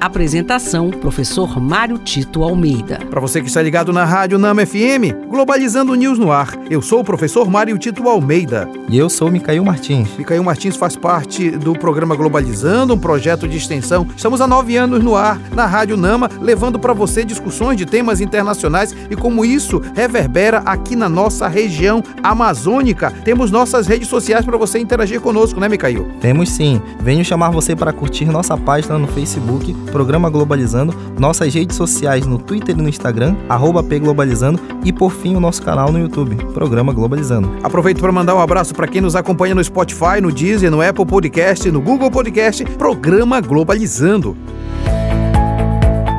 Apresentação: Professor Mário Tito Almeida. Para você que está ligado na Rádio Nama FM, Globalizando News no ar. Eu sou o professor Mário Tito Almeida. E eu sou Micael Martins. Micael Martins faz parte do programa Globalizando, um projeto de extensão. Estamos há nove anos no ar na Rádio Nama, levando para você discussões de temas internacionais e como isso reverbera aqui na nossa região amazônica. Temos nossas redes sociais para você interagir conosco, né, Micael? Temos sim. Venho chamar você para curtir nossa página no Facebook Programa Globalizando, nossas redes sociais no Twitter e no Instagram, arroba pglobalizando e por fim o nosso canal no YouTube, Programa Globalizando. Aproveito para mandar um abraço para quem nos acompanha no Spotify, no Deezer, no Apple Podcast, no Google Podcast, Programa Globalizando.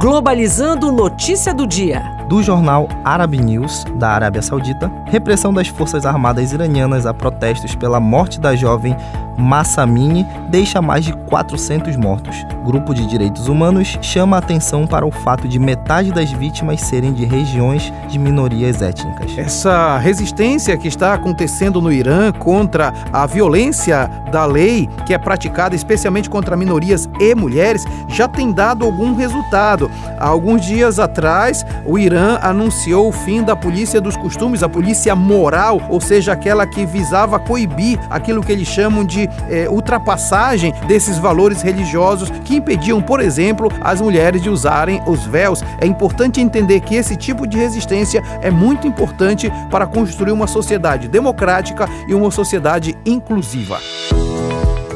Globalizando notícia do dia do jornal Arab News, da Arábia Saudita, repressão das forças armadas iranianas a protestos pela morte da jovem Massamini deixa mais de 400 mortos. Grupo de direitos humanos chama atenção para o fato de metade das vítimas serem de regiões de minorias étnicas. Essa resistência que está acontecendo no Irã contra a violência da lei, que é praticada especialmente contra minorias e mulheres, já tem dado algum resultado. Há alguns dias atrás, o Irã anunciou o fim da polícia dos costumes, a polícia moral, ou seja, aquela que visava coibir aquilo que eles chamam de é, ultrapassagem desses valores religiosos que impediam, por exemplo, as mulheres de usarem os véus. É importante entender que esse tipo de resistência é muito importante para construir uma sociedade democrática e uma sociedade inclusiva.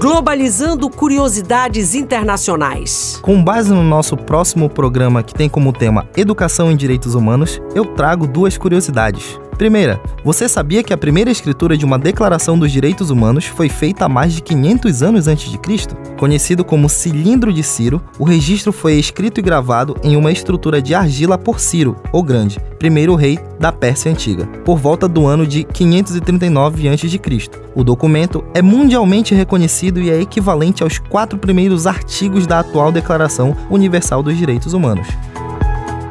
Globalizando curiosidades internacionais. Com base no nosso próximo programa que tem como tema Educação em Direitos Humanos, eu trago duas curiosidades. Primeira, você sabia que a primeira escritura de uma Declaração dos Direitos Humanos foi feita há mais de 500 anos antes de Cristo? Conhecido como Cilindro de Ciro, o registro foi escrito e gravado em uma estrutura de argila por Ciro, o Grande, primeiro rei da Pérsia Antiga, por volta do ano de 539 a.C. O documento é mundialmente reconhecido e é equivalente aos quatro primeiros artigos da atual Declaração Universal dos Direitos Humanos.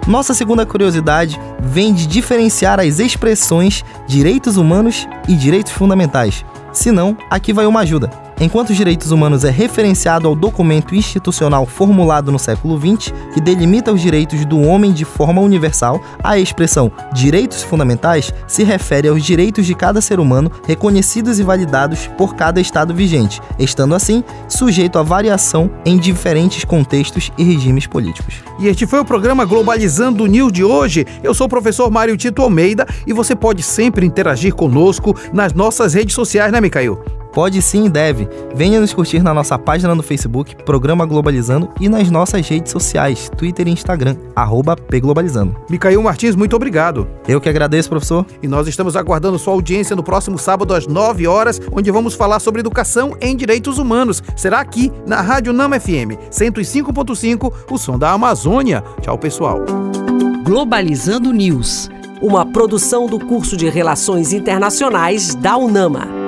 Nossa segunda curiosidade vem de diferenciar as expressões direitos humanos e direitos fundamentais. Se não, aqui vai uma ajuda. Enquanto os direitos humanos é referenciado ao documento institucional formulado no século XX, que delimita os direitos do homem de forma universal, a expressão direitos fundamentais se refere aos direitos de cada ser humano reconhecidos e validados por cada Estado vigente, estando assim sujeito a variação em diferentes contextos e regimes políticos. E este foi o programa Globalizando News de hoje. Eu sou o professor Mário Tito Almeida e você pode sempre interagir conosco nas nossas redes sociais, né, Micael? Pode sim e deve. Venha nos curtir na nossa página no Facebook, Programa Globalizando, e nas nossas redes sociais, Twitter e Instagram, arroba pglobalizando. Micael Martins, muito obrigado. Eu que agradeço, professor. E nós estamos aguardando sua audiência no próximo sábado às 9 horas, onde vamos falar sobre educação em direitos humanos. Será aqui na Rádio Nama FM 105.5, o som da Amazônia. Tchau, pessoal. Globalizando News, uma produção do curso de Relações Internacionais da UNAMA.